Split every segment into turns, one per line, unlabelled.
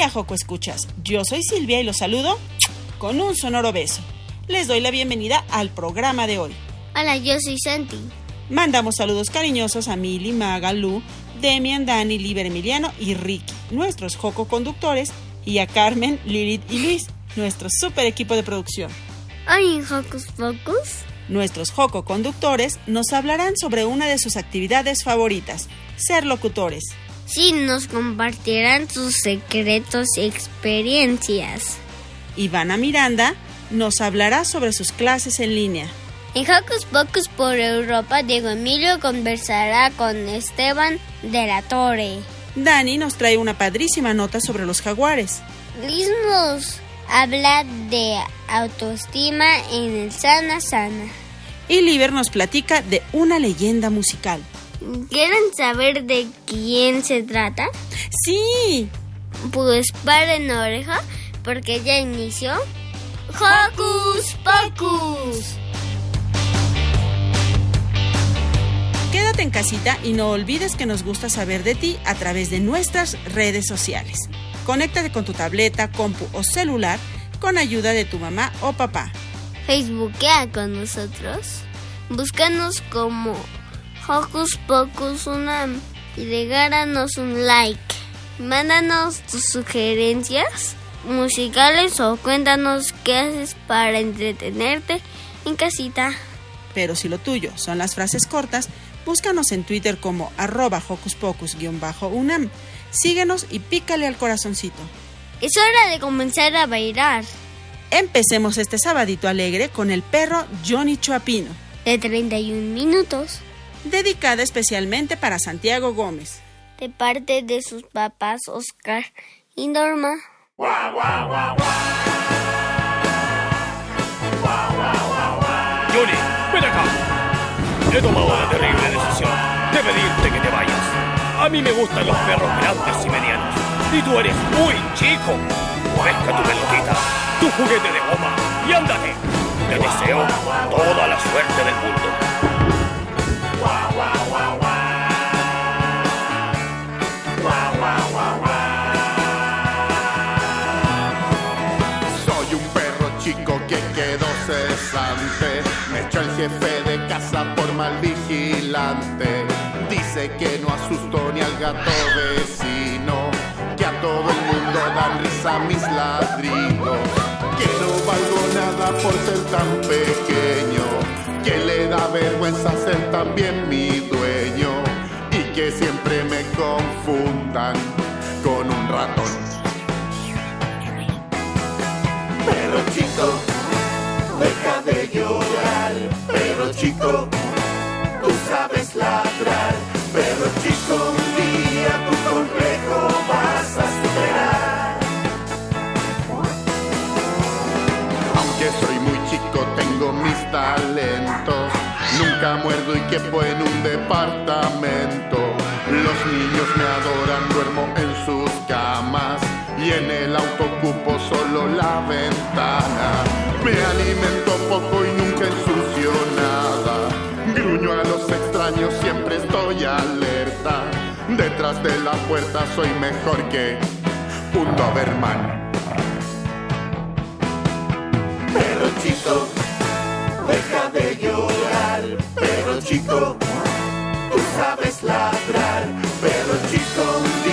día, Joco Escuchas. Yo soy Silvia y los saludo con un sonoro beso. Les doy la bienvenida al programa de hoy.
Hola, yo soy Santi.
Mandamos saludos cariñosos a Mili, Maga, Lu, Demian, Dani, Liber Emiliano y Ricky, nuestros Joco conductores, y a Carmen, Lilith y Luis, nuestro super equipo de producción.
Hoy en Hocus Pocus,
Nuestros Joco conductores nos hablarán sobre una de sus actividades favoritas, ser locutores.
Sí nos compartirán sus secretos y experiencias.
Ivana Miranda nos hablará sobre sus clases en línea.
En Hocus Pocus por Europa, Diego Emilio conversará con Esteban de la Torre.
Dani nos trae una padrísima nota sobre los jaguares.
Liz nos habla de autoestima en el Sana Sana.
Y Liber nos platica de una leyenda musical.
¿Quieren saber de quién se trata?
¡Sí!
Pues paren oreja porque ya inició Hocus Pocus.
Quédate en casita y no olvides que nos gusta saber de ti a través de nuestras redes sociales. Conéctate con tu tableta, compu o celular con ayuda de tu mamá o papá.
Facebookea con nosotros. Búscanos como Hocus Pocus Unam y regálanos un like. Mándanos tus sugerencias musicales o cuéntanos qué haces para entretenerte en casita.
Pero si lo tuyo son las frases cortas, búscanos en Twitter como arroba hocus pocus-unam. Síguenos y pícale al corazoncito.
Es hora de comenzar a bailar.
Empecemos este sabadito alegre con el perro Johnny Chuapino,
De 31 minutos.
Dedicada especialmente para Santiago Gómez.
De parte de sus papás Oscar y Norma.
Johnny, ven acá. He tomado la terrible decisión de pedirte que te vayas. A mí me gustan los perros grandes y medianos. Y tú eres muy chico. Pesca tu pelotita, tu juguete de goma y ándate. Te deseo toda la suerte del mundo.
Que no asustó ni al gato vecino. Que a todo el mundo dan risa mis ladridos. Que no valgo nada por ser tan pequeño. Que le da vergüenza ser también mi dueño. Y que siempre me confundan con un ratón. Perro chico, deja de llorar. Perro chico, tú sabes ladrar. Talentos. Nunca muerdo y quepo en un departamento. Los niños me adoran, duermo en sus camas. Y en el auto ocupo solo la ventana. Me alimento poco y nunca ensucio nada. Gruño a los extraños, siempre estoy alerta. Detrás de la puerta soy mejor que un Doberman. Perro chico, deja de llorar. chico, tú sabes ladrar, pero chico, un día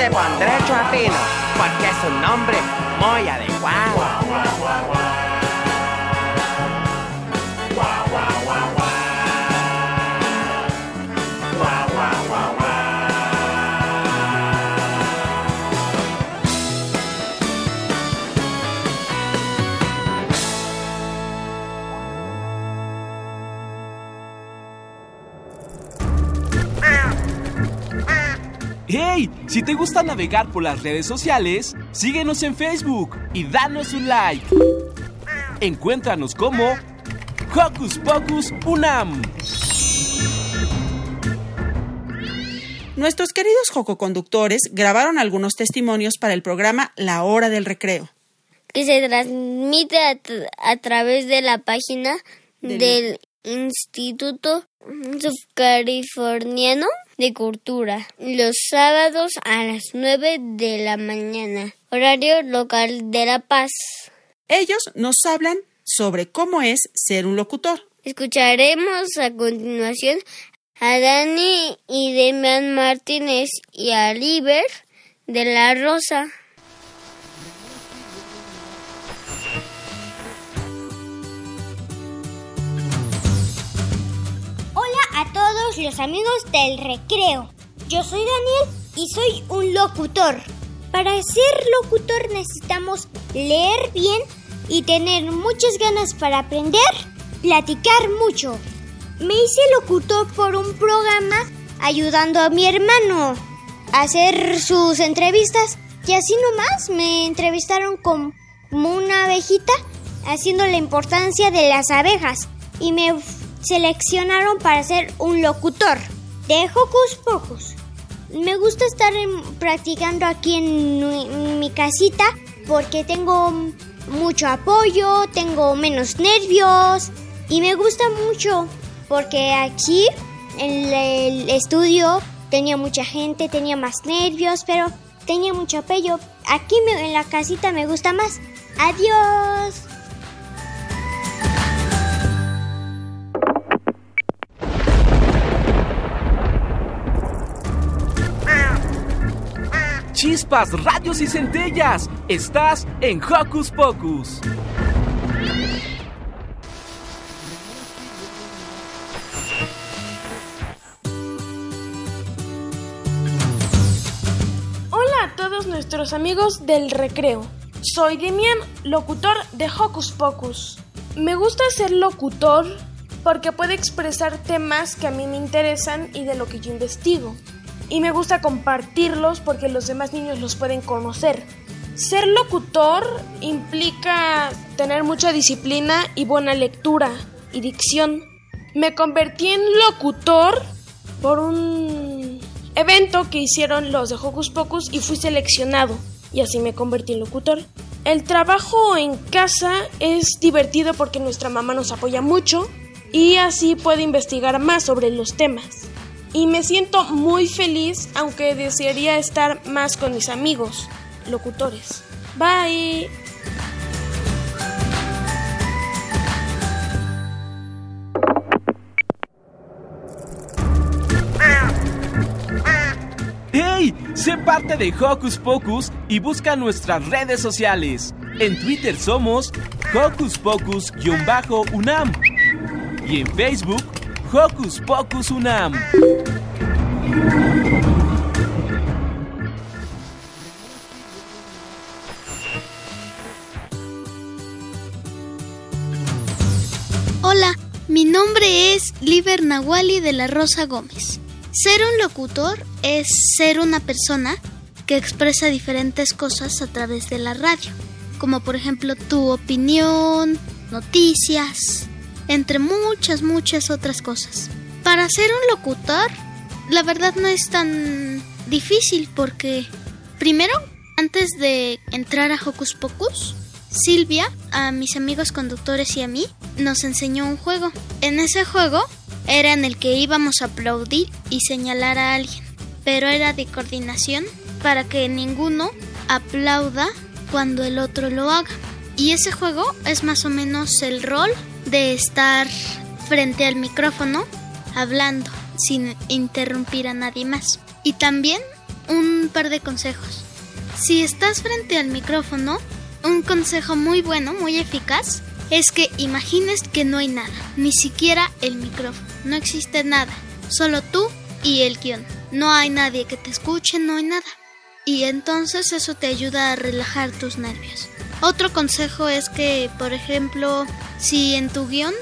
Te
pondré Chuapino, porque es un nombre muy adecuado.
Si te gusta navegar por las redes sociales, síguenos en Facebook y danos un like. Encuéntranos como Hocus Pocus Unam.
Nuestros queridos jococonductores grabaron algunos testimonios para el programa La Hora del Recreo.
que se transmite a, tra- a través de la página
Del-
del Instituto Subcaliforniano de Cultura los sábados a las 9 de la mañana, horario local de La Paz.
Ellos nos hablan sobre cómo es ser un locutor.
Escucharemos a continuación a Dani y Demian Martínez y a Liber de la Rosa.
Los amigos del recreo. Yo soy Daniel y soy un locutor. Para ser locutor necesitamos leer bien y tener muchas ganas para aprender, platicar mucho. Me hice locutor por un programa ayudando a mi hermano a hacer sus entrevistas y así nomás me entrevistaron como una abejita haciendo la importancia de las abejas y me seleccionaron para ser un locutor de Hocus Pocus. Me gusta estar practicando aquí en, mi- casita porque tengo mucho apoyo, tengo menos nervios y me gusta mucho porque aquí en el estudio tenía mucha gente, tenía más nervios, pero tenía mucho apoyo. Aquí en la casita me gusta más. Adiós.
Chispas, radios y centellas. Estás en Hocus Pocus.
Hola a todos nuestros amigos del recreo. Soy Demian, locutor de Hocus Pocus. Me gusta ser locutor porque puedo expresar temas que a mí me interesan y de lo que yo investigo. Y me gusta compartirlos porque los demás niños los pueden conocer. Ser locutor implica tener mucha disciplina y buena lectura y dicción. Me convertí en locutor por un evento que hicieron los de Hocus Pocus y fui seleccionado y así me convertí en locutor. El trabajo en casa es divertido porque nuestra mamá nos apoya mucho y así puedo investigar más sobre los temas. Y me siento muy feliz aunque desearía estar más con mis amigos, locutores. Bye.
¡Hey! Sé parte de Hocus Pocus y busca nuestras redes sociales. En Twitter somos Hocus Pocus-UNAM y en Facebook Hocus Pocus UNAM.
Hola, mi nombre es Liber Nahuali de la Rosa Gómez. Ser un locutor es ser una persona que expresa diferentes cosas a través de la radio, como por ejemplo tu opinión, noticias, entre muchas, muchas otras cosas. Para ser un locutor, la verdad no es tan difícil porque, primero, antes de entrar a Hocus Pocus, Silvia, a mis amigos conductores y a mí, nos enseñó un juego. En ese juego era en el que íbamos a aplaudir y señalar a alguien, pero era de coordinación para que ninguno aplauda cuando el otro lo haga. Y ese juego es más o menos el rol de estar frente al micrófono hablando sin interrumpir a nadie más. Y también un par de consejos. Si estás frente al micrófono, un consejo muy bueno, muy eficaz, es que imagines que no hay nada, ni siquiera el micrófono, no existe nada, solo tú y el guion. No hay nadie que te escuche, no hay nada. Y entonces eso te ayuda a relajar tus nervios. Otro consejo es que, por ejemplo, si en tu guion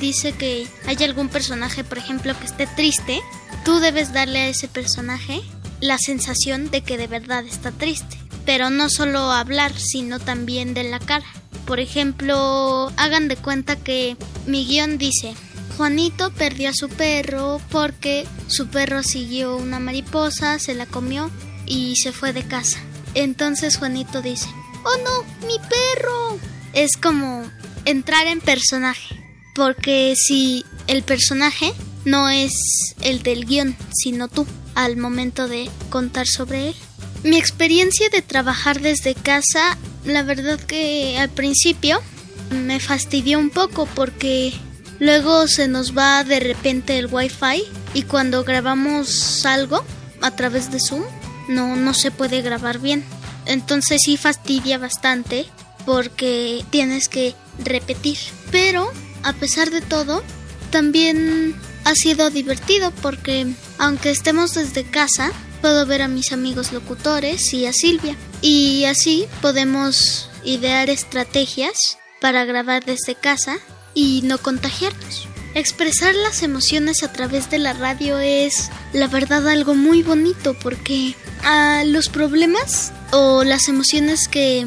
dice que hay algún personaje, por ejemplo, que esté triste, tú debes darle a ese personaje la sensación de que de verdad está triste pero no solo hablar, sino también de la cara. Por ejemplo, hagan de cuenta que mi guion dice, Juanito perdió a su perro porque su perro siguió una mariposa, se la comió y se fue de casa. Entonces Juanito dice, ¡Oh no, mi perro! Es como entrar en personaje, porque si el personaje no es el del guion, sino tú, al momento de contar sobre él. Mi experiencia de trabajar desde casa, la verdad que al principio me fastidió un poco porque luego se nos va de repente el wifi y cuando grabamos algo a través de Zoom no, no se puede grabar bien. Entonces sí fastidia bastante porque tienes que repetir. Pero a pesar de todo, también ha sido divertido porque aunque estemos desde casa, puedo ver a mis amigos locutores y a Silvia. Y así podemos idear estrategias para grabar desde casa y no contagiarnos. Expresar las emociones a través de la radio es, la verdad, algo muy bonito porque a los problemas o las emociones que,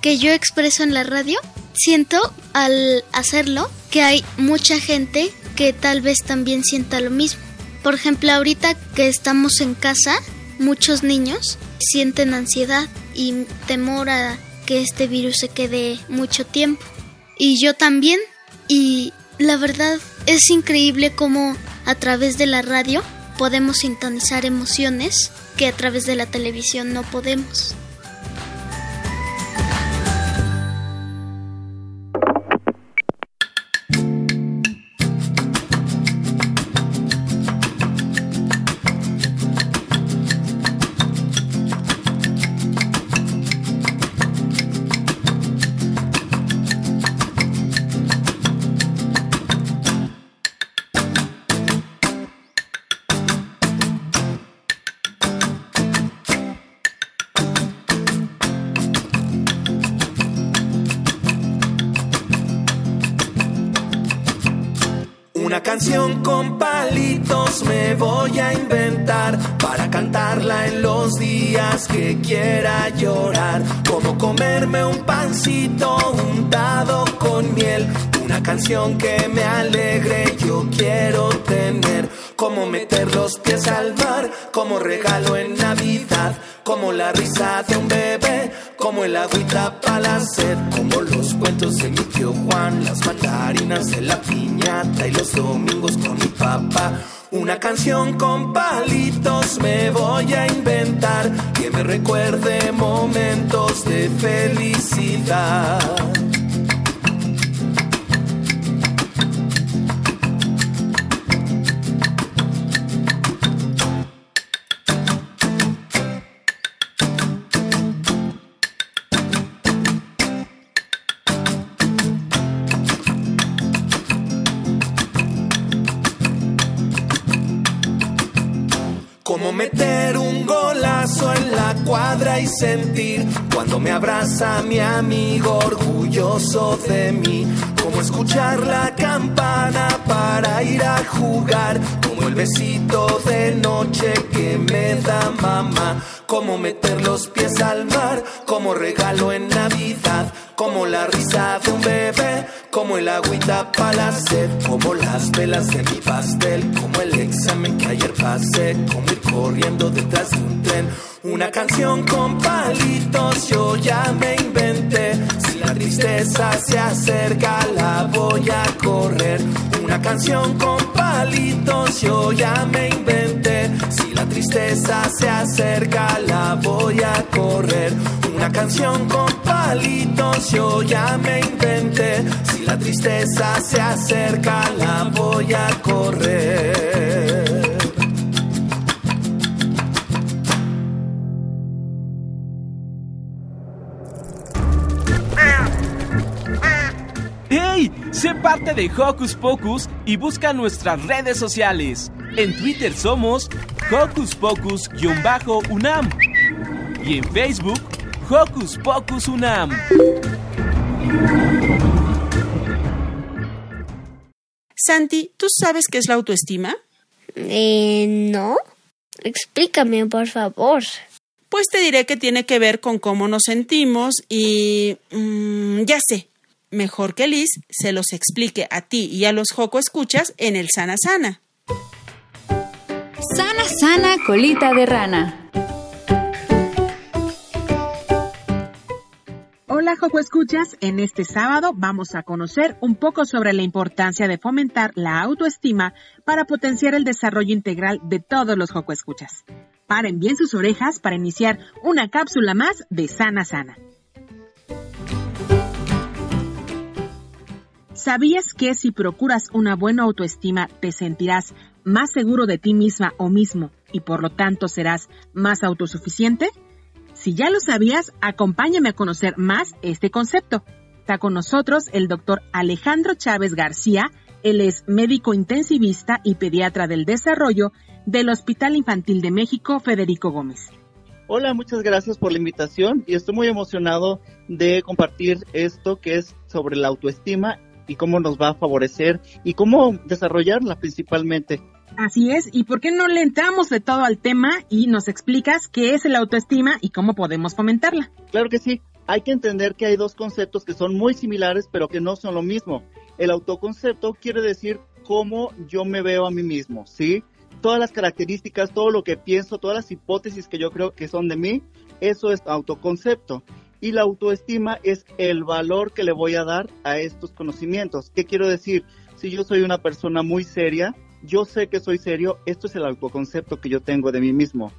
que yo expreso en la radio, siento al hacerlo que hay mucha gente que tal vez también sienta lo mismo. Por ejemplo, ahorita que estamos en casa, muchos niños sienten ansiedad y temor a que este virus se quede mucho tiempo. Y yo también. Y la verdad es increíble cómo a través de la radio podemos sintonizar emociones que a través de la televisión no podemos.
Mandarinas de la piñata y los domingos con mi papá. Una canción con palitos me voy a inventar que me recuerde momentos de felicidad. Me abraza mi amigo orgulloso de mí. Como escuchar la campana para ir a jugar. Como el besito de noche que me da mamá, como meter los pies al mar, como regalo en Navidad, como la risa de un bebé, como el agüita para la sed, como las velas de mi pastel, como el examen que ayer pasé, como ir corriendo detrás de un tren. Una canción con palitos yo ya me inventé. Si la tristeza se acerca, la voy a correr. Una canción con palitos yo ya me inventé. Si la tristeza se acerca, la voy a correr. Una canción con palitos yo ya me inventé. Si la tristeza se acerca, la voy a correr.
¡Hey! Sé parte de Hocus Pocus y busca nuestras redes sociales. En Twitter somos Hocus Pocus-UNAM y en Facebook Hocus Pocus UNAM.
Santi, ¿tú sabes qué es la autoestima?
Eh, no. Explícame, por favor.
Pues te diré que tiene que ver con cómo nos sentimos y... mm, ya sé. Mejor que Liz se los explique a ti y a los Joco Escuchas en el Sana Sana.
Sana, sana, colita de rana.
Hola, Joco Escuchas. En este sábado vamos a conocer un poco sobre la importancia de fomentar la autoestima para potenciar el desarrollo integral de todos los Joco Escuchas. Paren bien sus orejas para iniciar una cápsula más de Sana Sana. ¿Sabías que si procuras una buena autoestima te sentirás más seguro de ti misma o mismo y por lo tanto serás más autosuficiente? Si ya lo sabías, acompáñame a conocer más este concepto. Está con nosotros el doctor Alejandro Chávez García. Él es médico intensivista y pediatra del desarrollo del Hospital Infantil de México Federico Gómez.
Hola, muchas gracias por la invitación y estoy muy emocionado de compartir esto que es sobre la autoestima y cómo nos va a favorecer y cómo desarrollarla principalmente.
Así es, ¿y por qué no le entramos de todo al tema y nos explicas qué es la autoestima y cómo podemos fomentarla?
Claro que sí, hay que entender que hay dos conceptos que son muy similares pero que no son lo mismo. El autoconcepto quiere decir cómo yo me veo a mí mismo, ¿sí? Todas las características, todo lo que pienso, todas las hipótesis que yo creo que son de mí, eso es autoconcepto. Y la autoestima es el valor que le voy a dar a estos conocimientos. ¿Qué quiero decir? Si yo soy una persona muy seria, yo sé que soy serio, esto es el autoconcepto que yo tengo de mí mismo.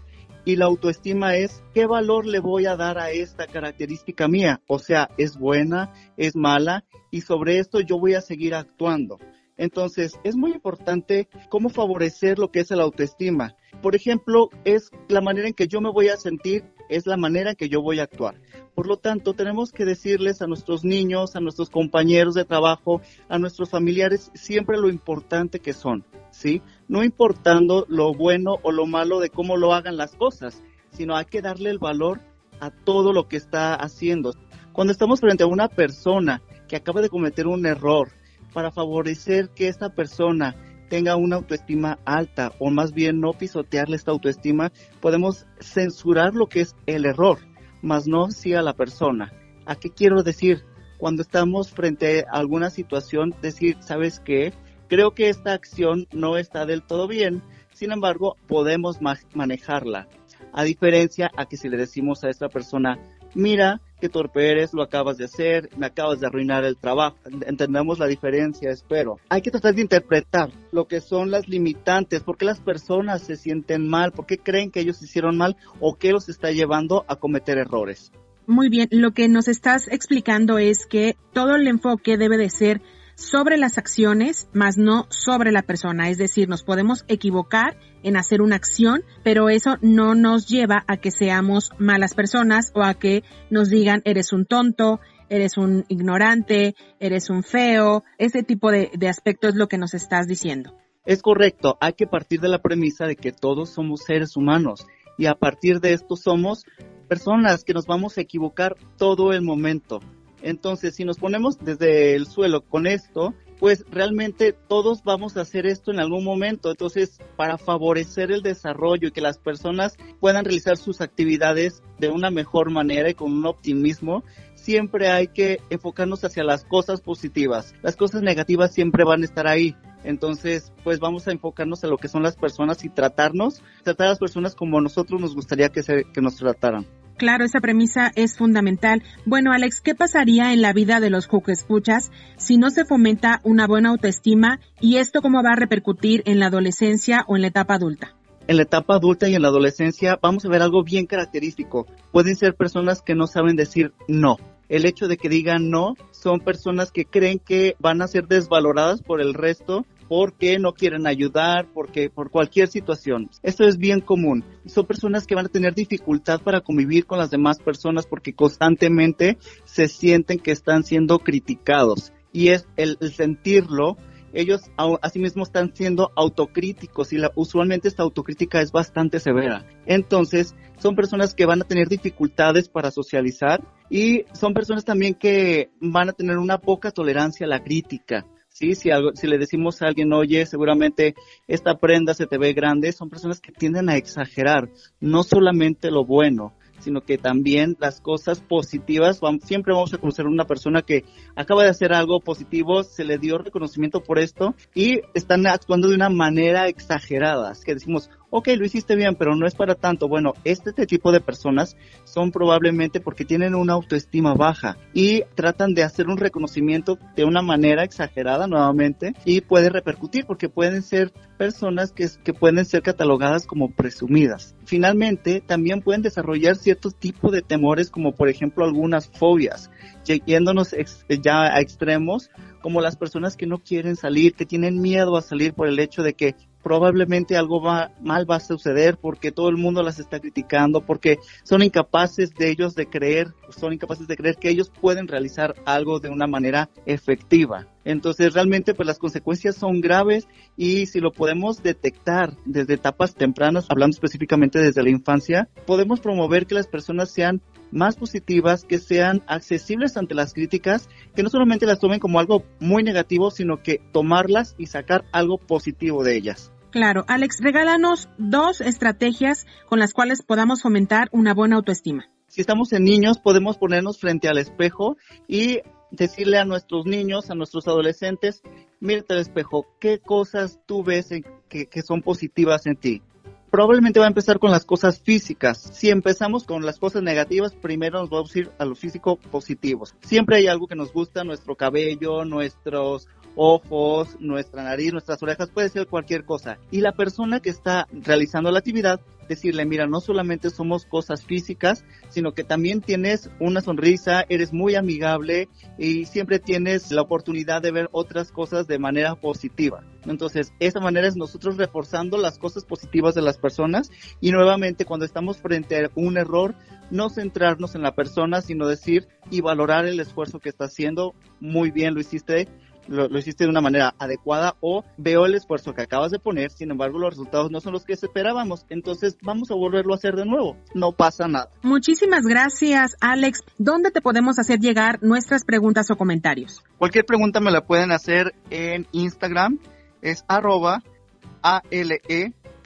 Y la autoestima es qué valor le voy a dar a esta característica mía. O sea, es buena, es mala y sobre esto yo voy a seguir actuando. Entonces, es muy importante cómo favorecer lo que es la autoestima. Por ejemplo, es la manera en que yo me voy a sentir, es la manera en que yo voy a actuar. Por lo tanto, tenemos que decirles a nuestros niños, a nuestros compañeros de trabajo, a nuestros familiares, siempre lo importante que son, ¿sí? No importando lo bueno o lo malo de cómo lo hagan las cosas, sino hay que darle el valor a todo lo que está haciendo. Cuando estamos frente a una persona que acaba de cometer un error, para favorecer que esta persona tenga una autoestima alta o más bien no pisotearle esta autoestima, podemos censurar lo que es el error, más no sí a la persona. ¿A qué quiero decir? Cuando estamos frente a alguna situación, decir, ¿sabes qué? Creo que esta acción no está del todo bien, sin embargo, podemos ma- manejarla. A diferencia a que si le decimos a esta persona, mira, qué torpe eres, lo acabas de hacer, me acabas de arruinar el trabajo. Entendemos la diferencia, espero. Hay que tratar de interpretar lo que son las limitantes, por qué las personas se sienten mal, por qué creen que ellos hicieron mal o qué los está llevando a cometer errores.
Muy bien, lo que nos estás explicando es que todo el enfoque debe de ser sobre las acciones, más no sobre la persona. Es decir, nos podemos equivocar en hacer una acción, pero eso no nos lleva a que seamos malas personas o a que nos digan eres un tonto, eres un ignorante, eres un feo. Ese tipo de, aspecto es lo que nos estás diciendo.
Es correcto, hay que partir de la premisa de que todos somos seres humanos y a partir de esto somos personas que nos vamos a equivocar todo el momento. Entonces, si nos ponemos desde el suelo con esto, pues realmente todos vamos a hacer esto en algún momento. Entonces, para favorecer el desarrollo y que las personas puedan realizar sus actividades de una mejor manera y con un optimismo, siempre hay que enfocarnos hacia las cosas positivas. Las cosas negativas siempre van a estar ahí. Entonces, pues vamos a enfocarnos en lo que son las personas y tratarnos, tratar a las personas como nosotros nos gustaría que, se, que nos trataran.
Claro, esa premisa es fundamental. Bueno, Alex, ¿qué pasaría en la vida de los escuchas si no se fomenta una buena autoestima y esto cómo va a repercutir en la adolescencia o en la etapa adulta?
En la etapa adulta y en la adolescencia vamos a ver algo bien característico. Pueden ser personas que no saben decir no el hecho de que digan no son personas que creen que van a ser desvaloradas por el resto porque no quieren ayudar, porque por cualquier situación. Esto es bien común. Son personas que van a tener dificultad para convivir con las demás personas porque constantemente se sienten que están siendo criticados. Y es el, sentirlo ellos asimismo están siendo autocríticos y la, usualmente esta autocrítica es bastante severa. Entonces, son personas que van a tener dificultades para socializar y son personas también que van a tener una poca tolerancia a la crítica. Sí, si, algo, si le decimos a alguien, oye, seguramente esta prenda se te ve grande, son personas que tienden a exagerar, no solamente lo bueno, sino que también las cosas positivas, siempre vamos a conocer a una persona que acaba de hacer algo positivo, se le dio reconocimiento por esto y están actuando de una manera exagerada, que decimos, ok, lo hiciste bien, pero no es para tanto. Bueno, este, tipo de personas son probablemente porque tienen una autoestima baja y tratan de hacer un reconocimiento de una manera exagerada nuevamente y puede repercutir porque pueden ser personas que, que pueden ser catalogadas como presumidas. Finalmente, también pueden desarrollar ciertos tipos de temores como por ejemplo algunas fobias, yéndonos ya a extremos como las personas que no quieren salir, que tienen miedo a salir por el hecho de que probablemente algo va, mal va a suceder porque todo el mundo las está criticando, porque son incapaces de ellos de creer, son incapaces de creer que ellos pueden realizar algo de una manera efectiva. Entonces realmente pues las consecuencias son graves y si lo podemos detectar desde etapas tempranas, hablando específicamente desde la infancia, podemos promover que las personas sean más positivas, que sean accesibles ante las críticas, que no solamente las tomen como algo muy negativo, sino que tomarlas y sacar algo positivo de ellas.
Claro, Alex, regálanos dos estrategias con las cuales podamos fomentar una buena autoestima.
Si estamos en niños, podemos ponernos frente al espejo y decirle a nuestros niños, a nuestros adolescentes, mírate al espejo, ¿qué cosas tú ves que, que son positivas en ti? Probablemente va a empezar con las cosas físicas. Si empezamos con las cosas negativas, primero nos vamos a ir a lo físico positivos. Siempre hay algo que nos gusta, nuestro cabello, nuestros ojos, nuestra nariz, nuestras orejas, puede ser cualquier cosa. Y la persona que está realizando la actividad, decirle, mira, no solamente somos cosas físicas, sino que también tienes una sonrisa, eres muy amigable y siempre tienes la oportunidad de ver otras cosas de manera positiva. Entonces, esa manera es nosotros reforzando las cosas positivas de las personas y nuevamente cuando estamos frente a un error, no centrarnos en la persona, sino decir y valorar el esfuerzo que está haciendo. Muy bien, lo hiciste lo, hiciste de una manera adecuada o veo el esfuerzo que acabas de poner, sin embargo los resultados no son los que esperábamos, entonces vamos a volverlo a hacer de nuevo, no pasa nada.
Muchísimas gracias Alex, ¿dónde te podemos hacer llegar nuestras preguntas o comentarios?
Cualquier pregunta me la pueden hacer en Instagram, es arroba ale.xpedia.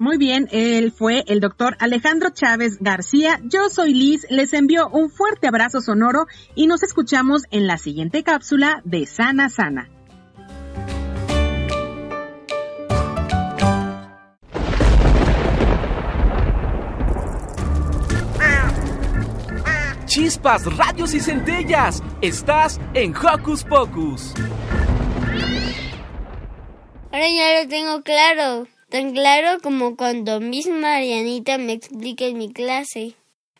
Muy bien, él fue el doctor Alejandro Chávez García. Yo soy Liz, les envío un fuerte abrazo sonoro y nos escuchamos en la siguiente cápsula de Sana Sana.
Chispas, radios y centellas. Estás en Hocus Pocus.
Ahora ya lo tengo claro. Tan claro como cuando Miss Marianita me explica en mi clase.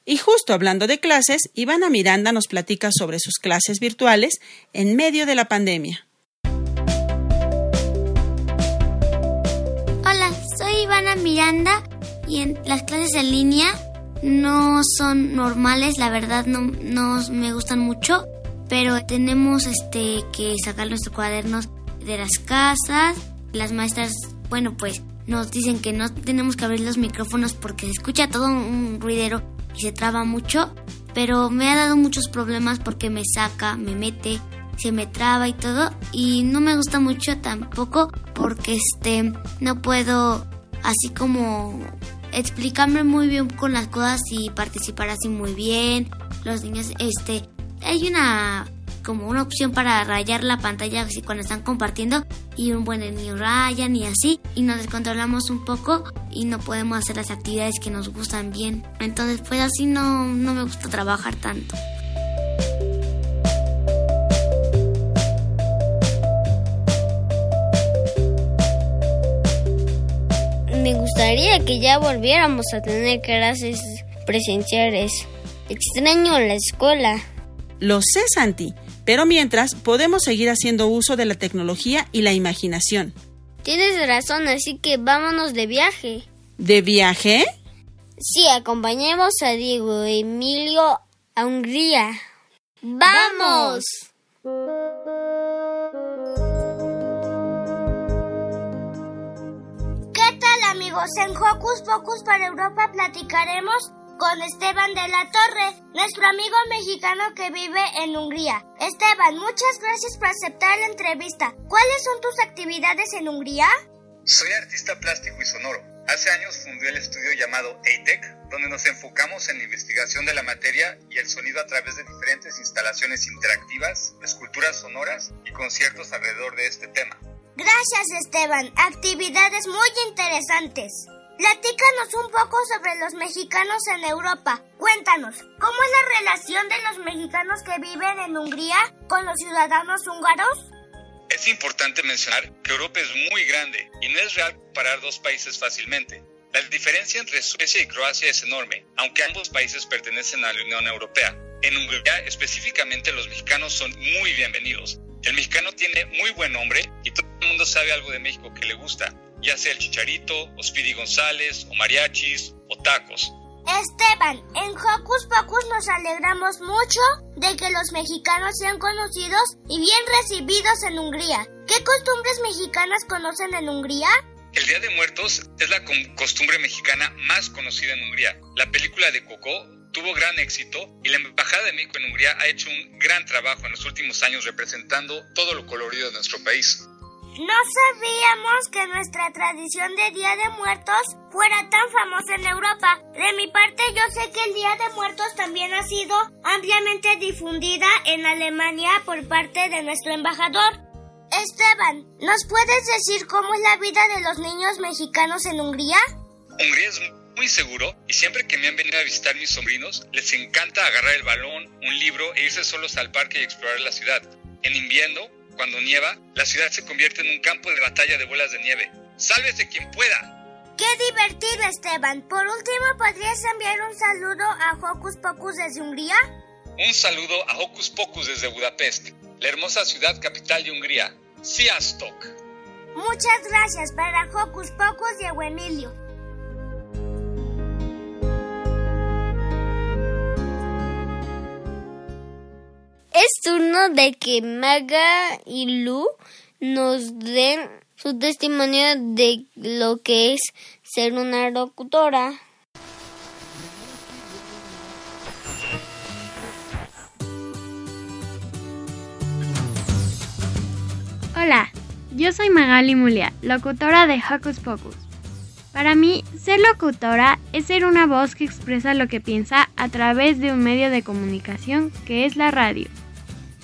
Y justo hablando de clases, Ivana Miranda nos platica sobre sus clases virtuales en medio de la pandemia.
Hola, soy Ivana Miranda y en las clases en línea no son normales, la verdad no, no me gustan mucho, pero tenemos este que sacar nuestros cuadernos de las casas. Las maestras, bueno, pues nos dicen que no tenemos que abrir los micrófonos porque se escucha todo un ruidero y se traba mucho, pero me ha dado muchos problemas porque me saca, me mete
se me traba y todo y no me gusta mucho tampoco porque este no puedo así como explicarme muy bien con las cosas y participar así muy bien. Los niños este hay una como una opción para rayar la pantalla así cuando están compartiendo y un buen niño rayan y así y nos descontrolamos un poco y no podemos hacer las actividades que nos gustan bien. Entonces pues así no, no me gusta trabajar tanto. Me gustaría que ya volviéramos a tener clases presenciales. Extraño la escuela.
Lo sé, Santi, pero mientras podemos seguir haciendo uso de la tecnología y la imaginación.
Tienes razón, así que vámonos de viaje.
¿De viaje?
Sí, acompañemos a Diego Emilio a Hungría. ¡Vamos!
¿Qué tal amigos? En Hocus Pocus para Europa platicaremos con Esteban de la Torre, nuestro amigo mexicano que vive en Hungría. Esteban, muchas gracias por aceptar la entrevista. ¿Cuáles son tus actividades en Hungría?
Soy artista plástico y sonoro. Hace años fundé el estudio llamado ATEC, donde nos enfocamos en la investigación de la materia y el sonido a través de diferentes instalaciones interactivas, esculturas sonoras y conciertos alrededor de este tema.
Gracias Esteban, actividades muy interesantes. Platícanos un poco sobre los mexicanos en Europa. Cuéntanos, ¿cómo es la relación de los mexicanos que viven en Hungría con los ciudadanos húngaros?
Es importante mencionar que Europa es muy grande y no es real comparar dos países fácilmente. La diferencia entre Suecia y Croacia es enorme, aunque ambos países pertenecen a la Unión Europea. En Hungría específicamente los mexicanos son muy bienvenidos. El mexicano tiene muy buen nombre y todo el mundo sabe algo de México que le gusta, ya sea el chicharito, o Speedy González, o mariachis, o tacos.
Esteban, en Hocus Pocus nos alegramos mucho de que los mexicanos sean conocidos y bien recibidos en Hungría. ¿Qué costumbres mexicanas conocen en Hungría?
El Día de Muertos es la costumbre mexicana más conocida en Hungría. La película de Coco tuvo gran éxito y la Embajada de México en Hungría ha hecho un gran trabajo en los últimos años representando todo lo colorido de nuestro país.
No sabíamos que nuestra tradición de Día de Muertos fuera tan famosa en Europa. De mi parte, yo sé que el Día de Muertos también ha sido ampliamente difundida en Alemania por parte de nuestro embajador. Esteban, ¿nos puedes decir cómo es la vida de los niños mexicanos en Hungría?
Hungría es muy seguro y siempre que me han venido a visitar mis sobrinos, les encanta agarrar el balón, un libro e irse solos al parque y explorar la ciudad. En invierno, cuando nieva, la ciudad se convierte en un campo de batalla de bolas de nieve. ¡Sálvese quien pueda!
¡Qué divertido, Esteban! Por último, ¿podrías enviar un saludo a Hocus Pocus desde Hungría?
Un saludo a Hocus Pocus desde Budapest, la hermosa ciudad capital de Hungría. Sziasztok!
Muchas gracias para Hocus Pocus, Diego Emilio.
Turno de que Maga y Lu nos den su testimonio de lo que es ser una locutora.
Hola, yo soy Magali Mulia, locutora de Hocus Pocus. Para mí, ser locutora es ser una voz que expresa lo que piensa a través de un medio de comunicación que es la radio.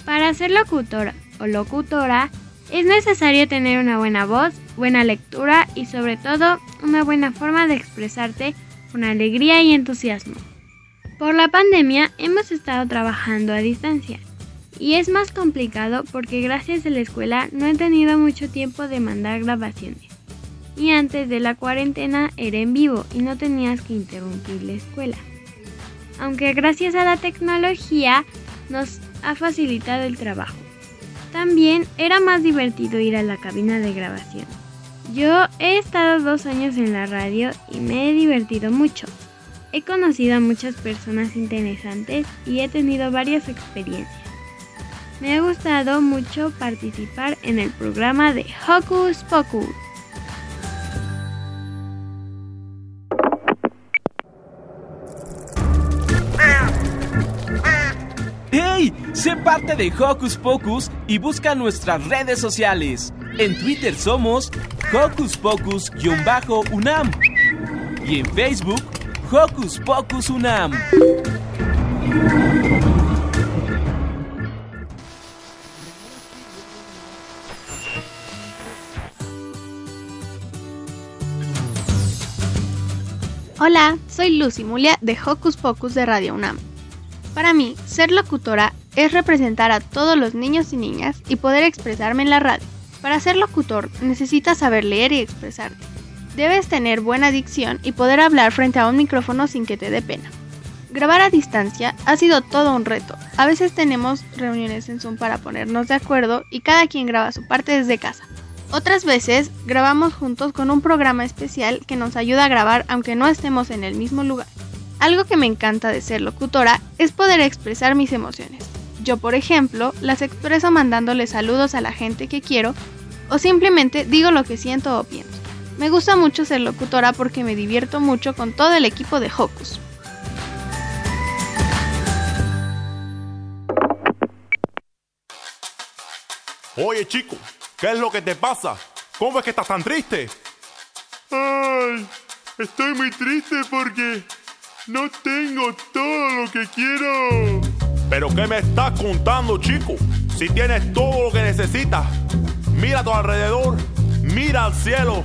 Para ser locutora o locutora es necesario tener una buena voz, buena lectura y sobre todo una buena forma de expresarte con alegría y entusiasmo. Por la pandemia hemos estado trabajando a distancia y es más complicado porque gracias a la escuela no he tenido mucho tiempo de mandar grabaciones. Y antes de la cuarentena era en vivo y no tenías que interrumpir la escuela. Aunque gracias a la tecnología nos ha facilitado el trabajo. También era más divertido ir a la cabina de grabación. Yo he estado dos años en la radio y me he divertido mucho. He conocido a muchas personas interesantes y he tenido varias experiencias. Me ha gustado mucho participar en el programa de Hocus Pocus.
Sé parte de Hocus Pocus y busca nuestras redes sociales. En Twitter somos Hocus Pocus-UNAM y en Facebook Hocus Pocus UNAM.
Hola, soy Lucy Mulia de Hocus Pocus de Radio UNAM. Para mí, ser locutora es representar a todos los niños y niñas y poder expresarme en la radio. Para ser locutor necesitas saber leer y expresarte. Debes tener buena dicción y poder hablar frente a un micrófono sin que te dé pena. Grabar a distancia ha sido todo un reto. A veces tenemos reuniones en Zoom para ponernos de acuerdo y cada quien graba su parte desde casa. Otras veces grabamos juntos con un programa especial que nos ayuda a grabar aunque no estemos en el mismo lugar. Algo que me encanta de ser locutora es poder expresar mis emociones. Yo, por ejemplo, las expreso mandándole saludos a la gente que quiero o simplemente digo lo que siento o pienso. Me gusta mucho ser locutora porque me divierto mucho con todo el equipo de Hocus.
Oye, chico, ¿qué es lo que te pasa? ¿Cómo es que estás tan triste?
Ay, estoy muy triste porque no tengo todo lo que quiero.
¿Pero qué me estás contando, chico? Si tienes todo lo que necesitas. Mira a tu alrededor, mira al cielo,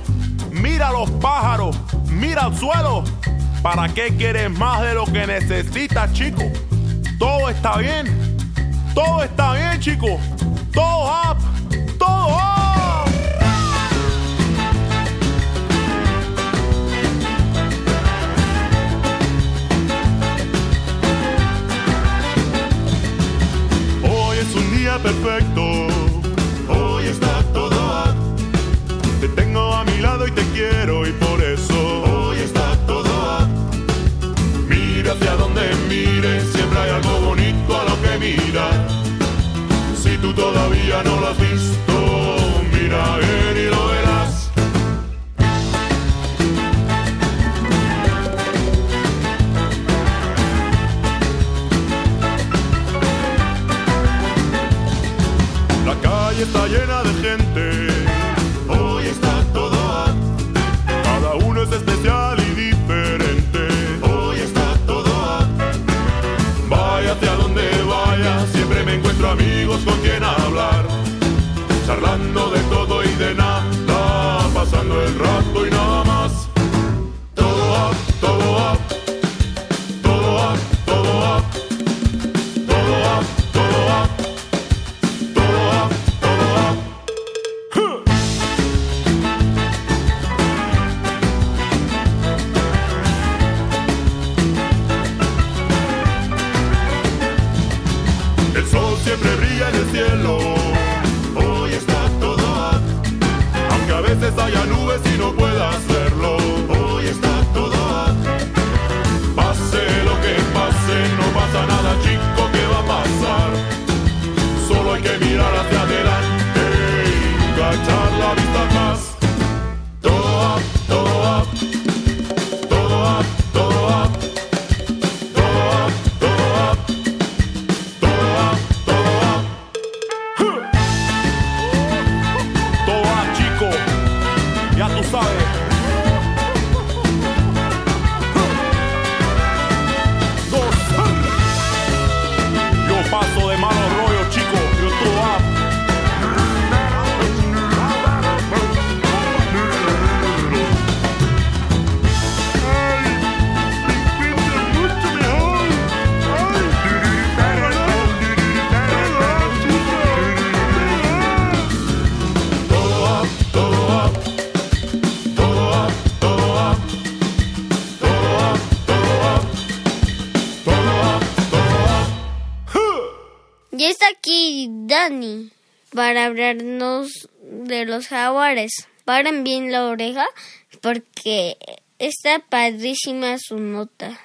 mira los pájaros, mira al suelo. ¿Para qué quieres más de lo que necesitas, chico? Todo está bien. Todo está bien, chico. Todo
hablarnos de los jaguares. Paren bien la oreja porque está padrísima su nota.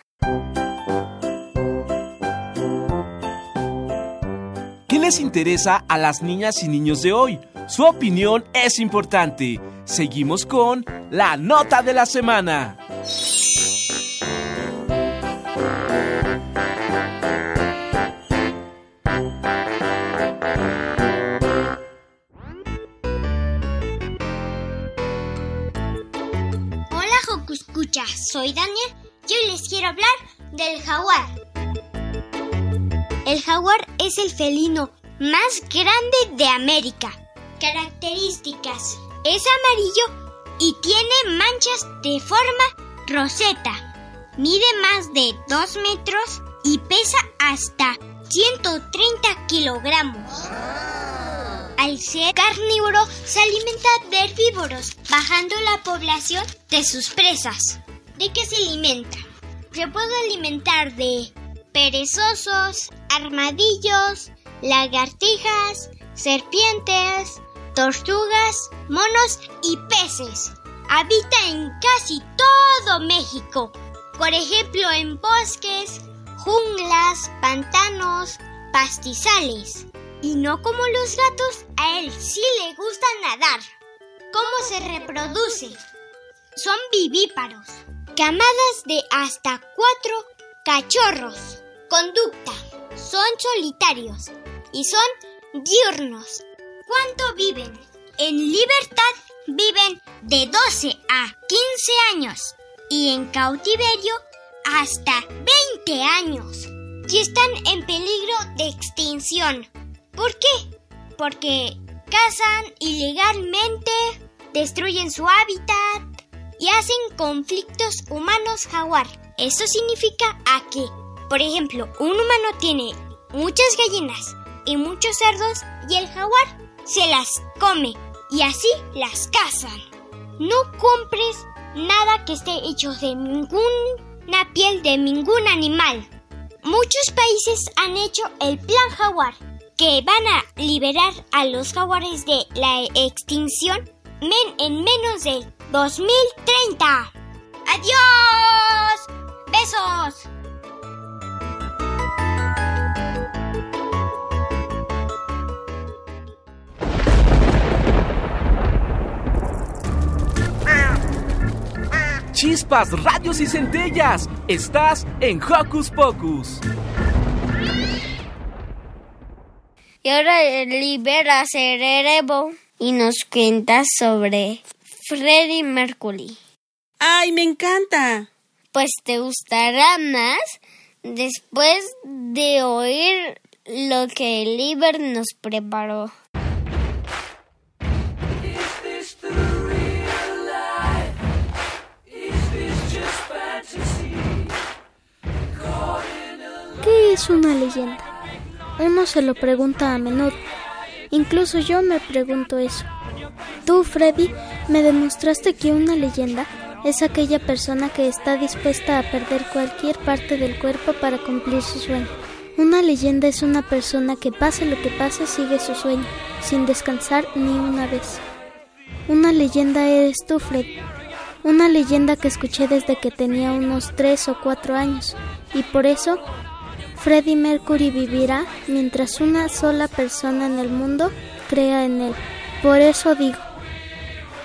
¿Qué les interesa a las niñas y niños de hoy? Su opinión es importante. Seguimos con la nota de la semana.
Soy Daniel y hoy les quiero hablar del jaguar. El jaguar es el felino más grande de América. Características. Es amarillo y tiene manchas de forma roseta. Mide más de 2 metros y pesa hasta 130 kilogramos. Al ser carnívoro, se alimenta de herbívoros, bajando la población de sus presas. ¿De qué se alimenta? Se puede alimentar de perezosos, armadillos, lagartijas, serpientes, tortugas, monos y peces. Habita en casi todo México. Por ejemplo, en bosques, junglas, pantanos, pastizales. Y no como los gatos, a él sí le gusta nadar. ¿Cómo se reproduce? Son vivíparos. Camadas de hasta cuatro cachorros. Conducta. Son solitarios y son diurnos. ¿Cuánto viven? En libertad viven de 12 a 15 años y en cautiverio hasta 20 años. Y están en peligro de extinción. ¿Por qué? Porque cazan ilegalmente, destruyen su hábitat hacen conflictos humanos jaguar. Eso significa a que, por ejemplo, un humano tiene muchas gallinas y muchos cerdos y el jaguar se las come y así las cazan. No compres nada que esté hecho de ninguna piel de ningún animal. Muchos países han hecho el plan jaguar que van a liberar a los jaguares de la extinción en menos de 2030. ¡Adiós! ¡Besos!
Chispas, radios y centellas. Estás en Hocus Pocus.
Y ahora libera Cerebro y nos cuenta sobre Freddie Mercury.
¡Ay, me encanta!
Pues te gustará más después de oír lo que el Liber nos preparó.
¿Qué es una leyenda? Uno se lo pregunta a menudo. Incluso yo me pregunto eso. Tú, Freddy, me demostraste que una leyenda es aquella persona que está dispuesta a perder cualquier parte del cuerpo para cumplir su sueño. Una leyenda es una persona que pase lo que pase sigue su sueño, sin descansar ni una vez. Una leyenda eres tú, Freddy. Una leyenda que escuché desde que tenía unos tres o cuatro años, y por eso Freddie Mercury vivirá mientras una sola persona en el mundo crea en él. Por eso digo,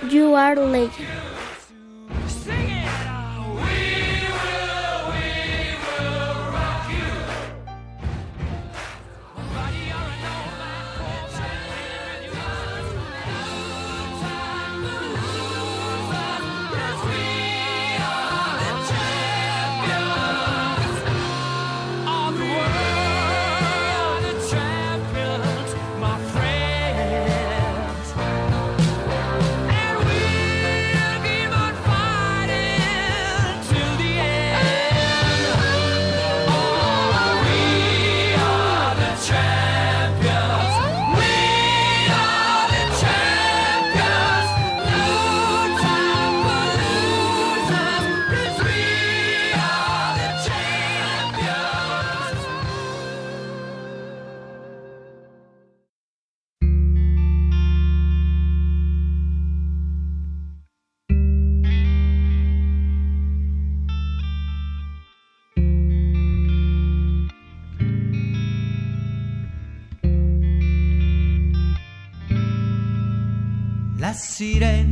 You are legend.
Sirena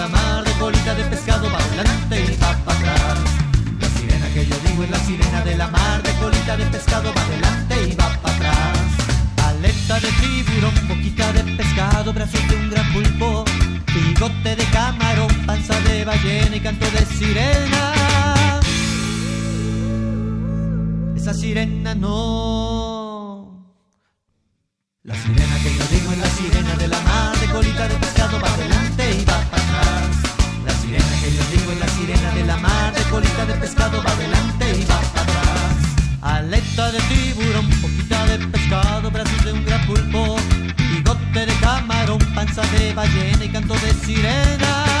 la mar, de colita de pescado va adelante y va para atrás. La sirena que yo digo es la sirena de la mar, de colita de pescado va adelante y va para atrás. Aleta de tiburón, boquita de pescado, brazos de un gran pulpo, bigote de camarón, panza de ballena y canto de sirena. Esa sirena no. La sirena de pescado va adelante y va para atrás. Aleta de tiburón, boquita de pescado, brazos de un gran pulpo, bigote de camarón, panza de ballena y canto de sirena.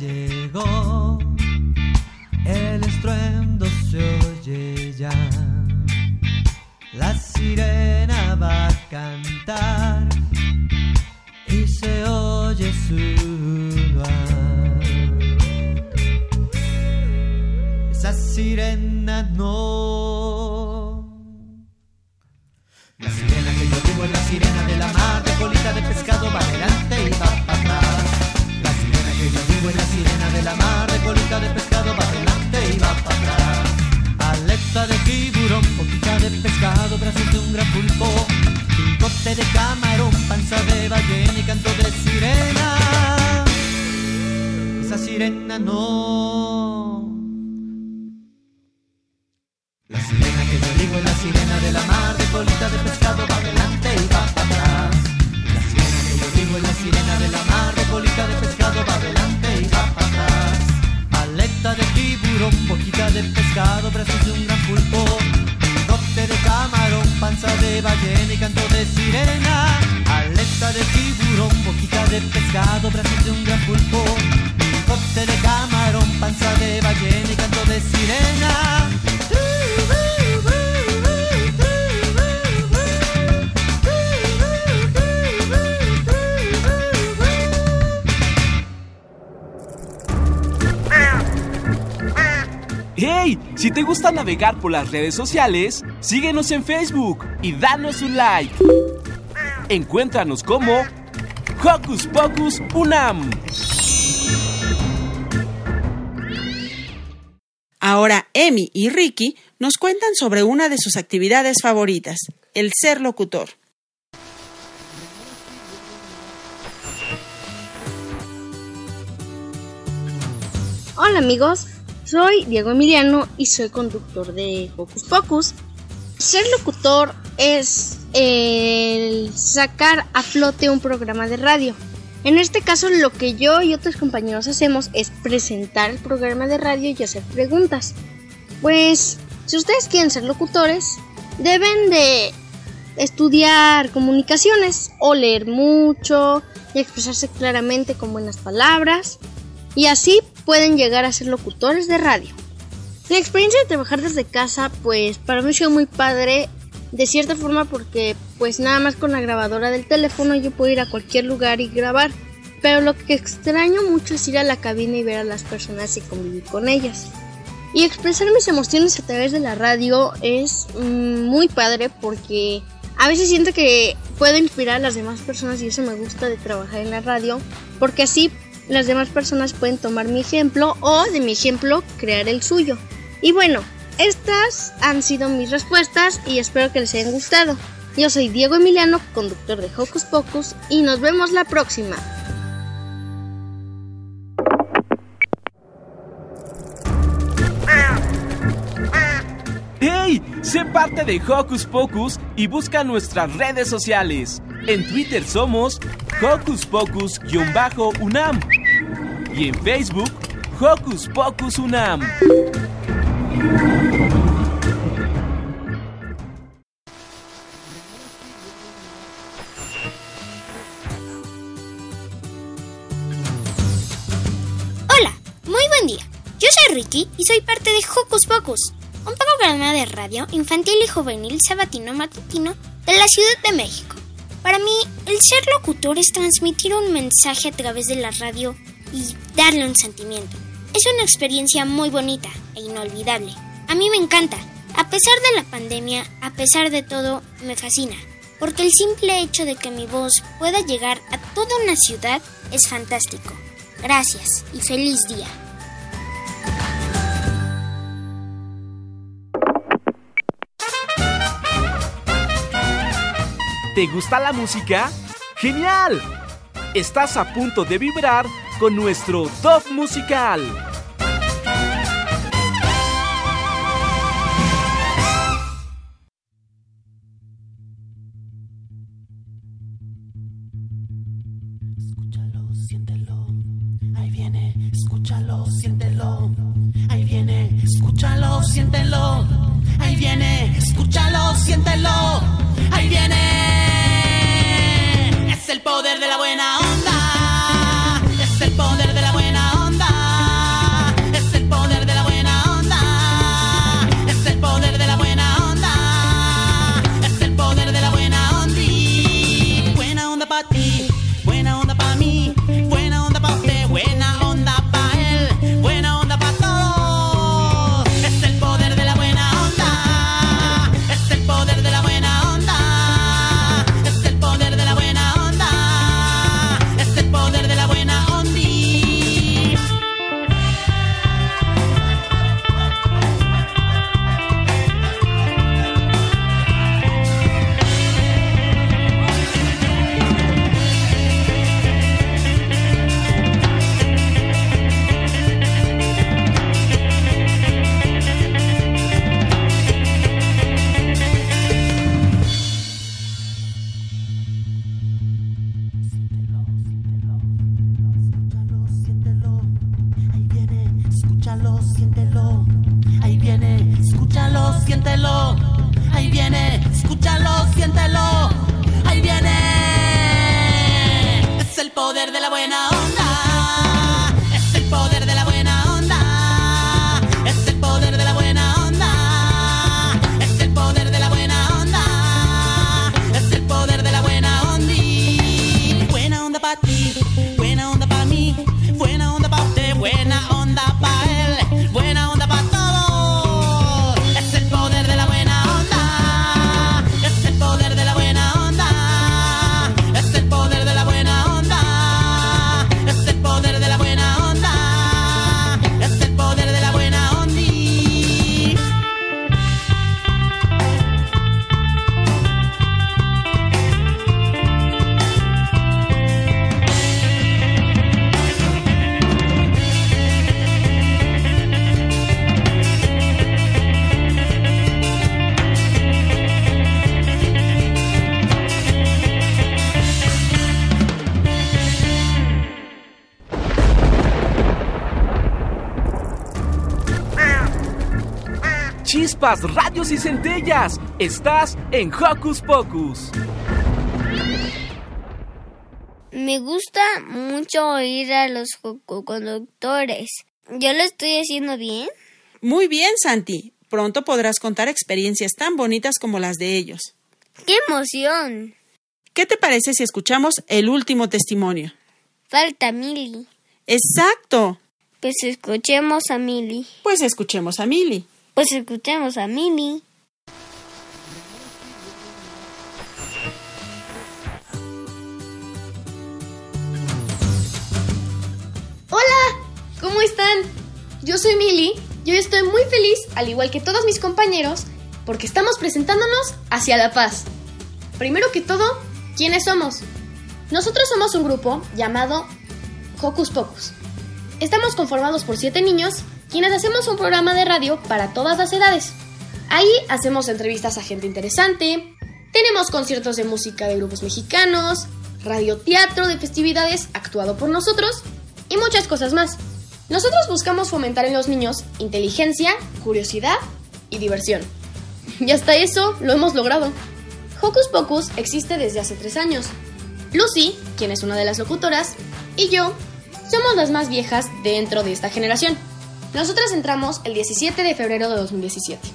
Ya La sirena que yo digo es la sirena de la mar, de colita de pescado va adelante y va para atrás. La sirena que yo digo es la sirena de la mar, de colita de pescado va adelante y va para atrás. Aleta de tiburón, boquita de pescado, brazos de un gran pulpo, bigote de camarón, panza de ballena y canto de sirena. Aleta de tiburón, boquita de pescado, brazos de un gran pulpo, de camarón, panza de ballena y canto de sirena.
¡Hey! Si te gusta navegar por las redes sociales, síguenos en Facebook y danos un like. Encuéntranos como Hocus Pocus Unam.
Ahora Emi y Ricky nos cuentan sobre una de sus actividades favoritas, el ser locutor.
Hola amigos, soy Diego Emiliano y soy conductor de Hocus Pocus. Ser locutor es el sacar a flote un programa de radio. En este caso lo que yo y otros compañeros hacemos es presentar el programa de radio y hacer preguntas. Pues si ustedes quieren ser locutores, deben de estudiar comunicaciones o leer mucho y expresarse claramente con buenas palabras y así pueden llegar a ser locutores de radio. La experiencia de trabajar desde casa, pues para mí ha sido muy padre, de cierta forma porque pues nada más con la grabadora del teléfono yo puedo ir a cualquier lugar y grabar. Pero lo que extraño mucho es ir a la cabina y ver a las personas y convivir con ellas. Y expresar mis emociones a través de la radio es mm, muy padre porque a veces siento que puedo inspirar a las demás personas y eso me gusta de trabajar en la radio porque así las demás personas pueden tomar mi ejemplo o de mi ejemplo crear el suyo. Y bueno, estas han sido mis respuestas y espero que les hayan gustado. Yo soy Diego Emiliano, conductor de Hocus Pocus y nos vemos la próxima.
¡Hey!
Sé parte de Hocus Pocus y busca nuestras redes sociales. En Twitter somos Hocus Pocus-UNAM y en Facebook Hocus Pocus UNAM.
Hola, muy buen día. Yo soy Ricky y soy parte de Hocus Pocus, un programa de radio infantil y juvenil sabatino matutino de la Ciudad de México. Para mí, el ser locutor es transmitir un mensaje a través de la radio y darle un sentimiento. Es una experiencia muy bonita e inolvidable. A mí me encanta. A pesar de la pandemia, a pesar de todo, me fascina. Porque el simple hecho de que mi voz pueda llegar a toda una ciudad es fantástico. Gracias y feliz día.
¿Te gusta la música? ¡Genial! Estás a punto de vibrar con nuestro top musical. Chispas, radios y centellas. Estás en Hocus Pocus.
Me gusta mucho oír a los conductores. ¿Yo lo estoy haciendo bien?
Muy bien, Santi. Pronto podrás contar experiencias tan bonitas como las de ellos.
¡Qué emoción!
¿Qué te parece si escuchamos el último testimonio?
Falta Mili.
Exacto.
Pues escuchemos a Mili.
Pues escuchemos a Mili.
Pues escuchemos a Mili.
Hola, ¿cómo están? Yo soy Mili y hoy estoy muy feliz, al igual que todos mis compañeros, porque estamos presentándonos hacia la paz. Primero que todo, ¿quiénes somos? Nosotros somos un grupo llamado Hocus Pocus. Estamos conformados por siete niños, quienes hacemos un programa de radio para todas las edades. Ahí hacemos entrevistas a gente interesante, tenemos conciertos de música de grupos mexicanos, radioteatro de festividades actuado por nosotros y muchas cosas más. Nosotros buscamos fomentar en los niños inteligencia, curiosidad y diversión. Y hasta eso lo hemos logrado. Hocus Pocus existe desde hace tres años. Lucy, quien es una de las locutoras, y yo somos las más viejas dentro de esta generación. Nosotras entramos el 17 de febrero de 2017.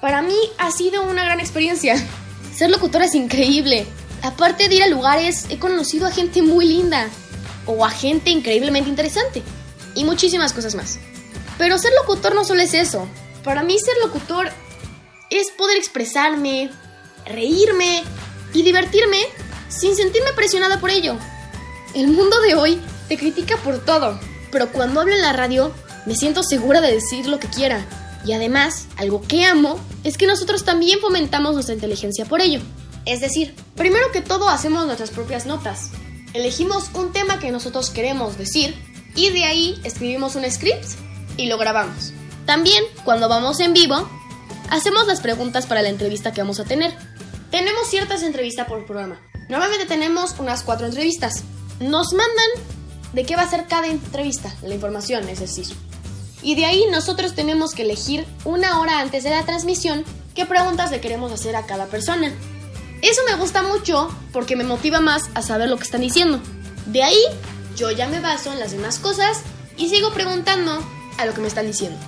Para mí ha sido una gran experiencia. Ser locutora es increíble. Aparte de ir a lugares, he conocido a gente muy linda o a gente increíblemente interesante y muchísimas cosas más. Pero ser locutor no solo es eso. Para mí ser locutor es poder expresarme, reírme y divertirme sin sentirme presionada por ello. El mundo de hoy te critica por todo, pero cuando hablo en la radio me siento segura de decir lo que quiera. Y además, algo que amo es que nosotros también fomentamos nuestra inteligencia por ello. Es decir, primero que todo hacemos nuestras propias notas. Elegimos un tema que nosotros queremos decir y de ahí escribimos un script y lo grabamos. También, cuando vamos en vivo, hacemos las preguntas para la entrevista que vamos a tener. Tenemos ciertas entrevistas por programa. Normalmente tenemos unas cuatro entrevistas. Nos mandan de qué va a ser cada entrevista, la información, es decir. Y de ahí nosotros tenemos que elegir una hora antes de la transmisión qué preguntas le queremos hacer a cada persona. Eso me gusta mucho porque me motiva más a saber lo que están diciendo. De ahí yo ya me baso en las demás cosas y sigo preguntando a lo que me están diciendo.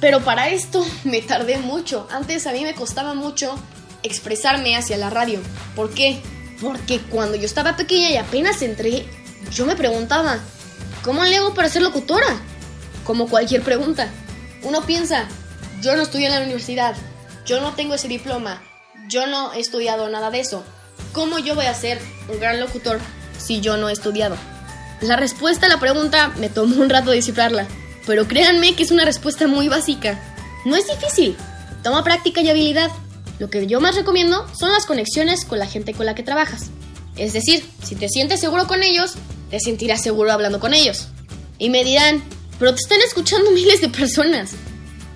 Pero para esto me tardé mucho. Antes a mí me costaba mucho expresarme hacia la radio. ¿Por qué? Porque cuando yo estaba pequeña y apenas entré, yo me preguntaba, ¿cómo le hago para ser locutora? Como cualquier pregunta. Uno piensa, yo no estudié en la universidad, yo no tengo ese diploma, yo no he estudiado nada de eso. ¿Cómo yo voy a ser un gran locutor si yo no he estudiado? La respuesta a la pregunta me tomó un rato descifrarla, pero créanme que es una respuesta muy básica. No es difícil, toma práctica y habilidad. Lo que yo más recomiendo son las conexiones con la gente con la que trabajas. Es decir, si te sientes seguro con ellos, te sentirás seguro hablando con ellos. Y me dirán, pero te están escuchando miles de personas.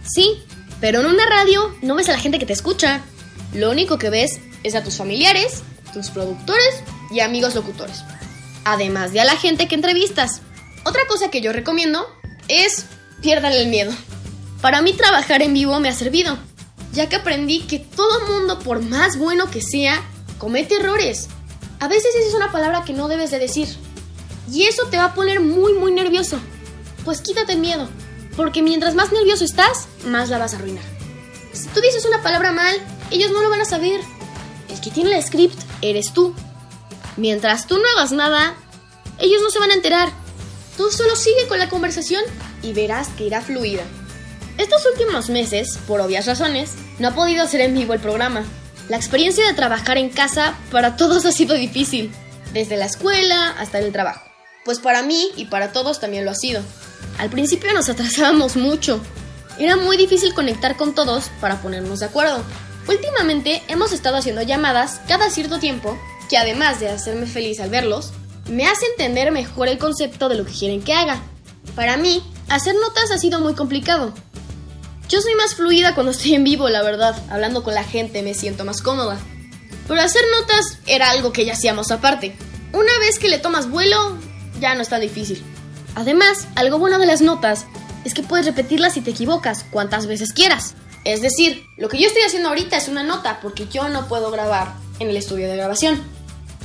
Sí, pero en una radio no ves a la gente que te escucha. Lo único que ves es a tus familiares, tus productores y amigos locutores además de a la gente que entrevistas. Otra cosa que yo recomiendo es pierdan el miedo. Para mí trabajar en vivo me ha servido, ya que aprendí que todo mundo, por más bueno que sea, comete errores. A veces esa es una palabra que no debes de decir. Y eso te va a poner muy muy nervioso. Pues quítate el miedo, porque mientras más nervioso estás, más la vas a arruinar. Si tú dices una palabra mal, ellos no lo van a saber. El que tiene el script eres tú. Mientras tú no hagas nada, ellos no se van a enterar. Tú solo sigue con la conversación y verás que irá fluida. Estos últimos meses, por obvias razones, no ha podido hacer en vivo el programa. La experiencia de trabajar en casa para todos ha sido difícil, desde la escuela hasta el trabajo. Pues para mí y para todos también lo ha sido. Al principio nos atrasábamos mucho. Era muy difícil conectar con todos para ponernos de acuerdo. Últimamente hemos estado haciendo llamadas cada cierto tiempo que además de hacerme feliz al verlos, me hace entender mejor el concepto de lo que quieren que haga. Para mí, hacer notas ha sido muy complicado. Yo soy más fluida cuando estoy en vivo, la verdad. Hablando con la gente me siento más cómoda. Pero hacer notas era algo que ya hacíamos aparte. Una vez que le tomas vuelo, ya no es tan difícil. Además, algo bueno de las notas es que puedes repetirlas si te equivocas cuantas veces quieras. Es decir, lo que yo estoy haciendo ahorita es una nota porque yo no puedo grabar en el estudio de grabación.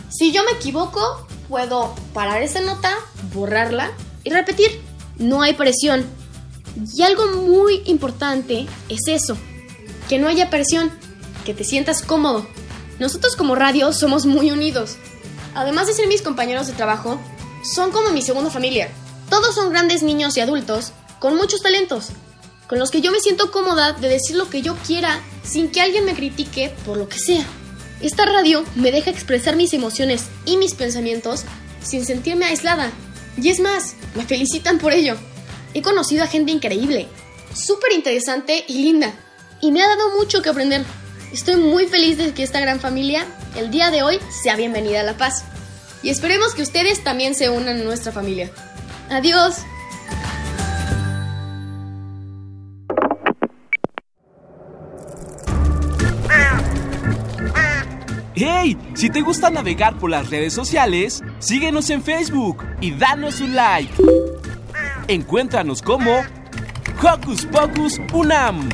Si yo me equivoco, puedo parar esa nota, borrarla y repetir. No hay presión. Y algo muy importante es eso, que no haya presión, que te sientas cómodo. Nosotros como radio somos muy unidos. Además de ser mis compañeros de trabajo, son como mi segunda familia. Todos son grandes niños y adultos con muchos talentos, con los que yo me siento cómoda de decir lo que yo quiera sin que alguien me critique por lo que sea. Esta radio me deja expresar mis emociones y mis pensamientos sin sentirme aislada. Y es más, me felicitan por ello. He conocido a gente increíble, súper interesante y linda. Y me ha dado mucho que aprender. Estoy muy feliz de que esta gran familia, el día de hoy, sea bienvenida a La Paz y esperemos que ustedes también se unan a nuestra familia. Adiós.
¡Hey! Si te gusta navegar por las redes sociales, síguenos en Facebook y danos un like. Encuéntranos como Hocus Pocus Unam.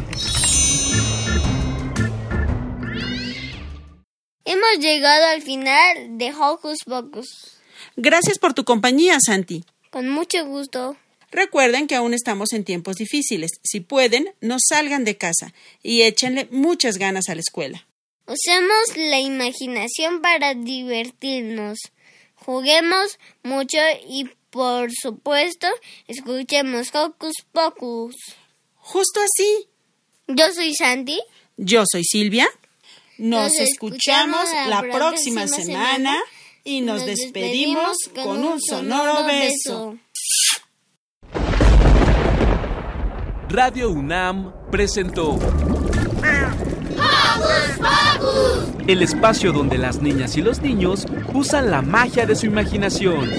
Hemos llegado al final de Hocus Pocus.
Gracias por tu compañía, Santi.
Con mucho gusto.
Recuerden que aún estamos en tiempos difíciles. Si pueden, no salgan de casa y échenle muchas ganas a la escuela.
Usemos la imaginación para divertirnos. Juguemos mucho y, por supuesto, escuchemos Hocus Pocus.
Justo así.
Yo soy Santi.
Yo soy Silvia. Nos, escuchamos la próxima semana y nos despedimos con un sonoro beso.
Radio UNAM presentó el espacio donde las niñas y los niños usan la magia de su imaginación.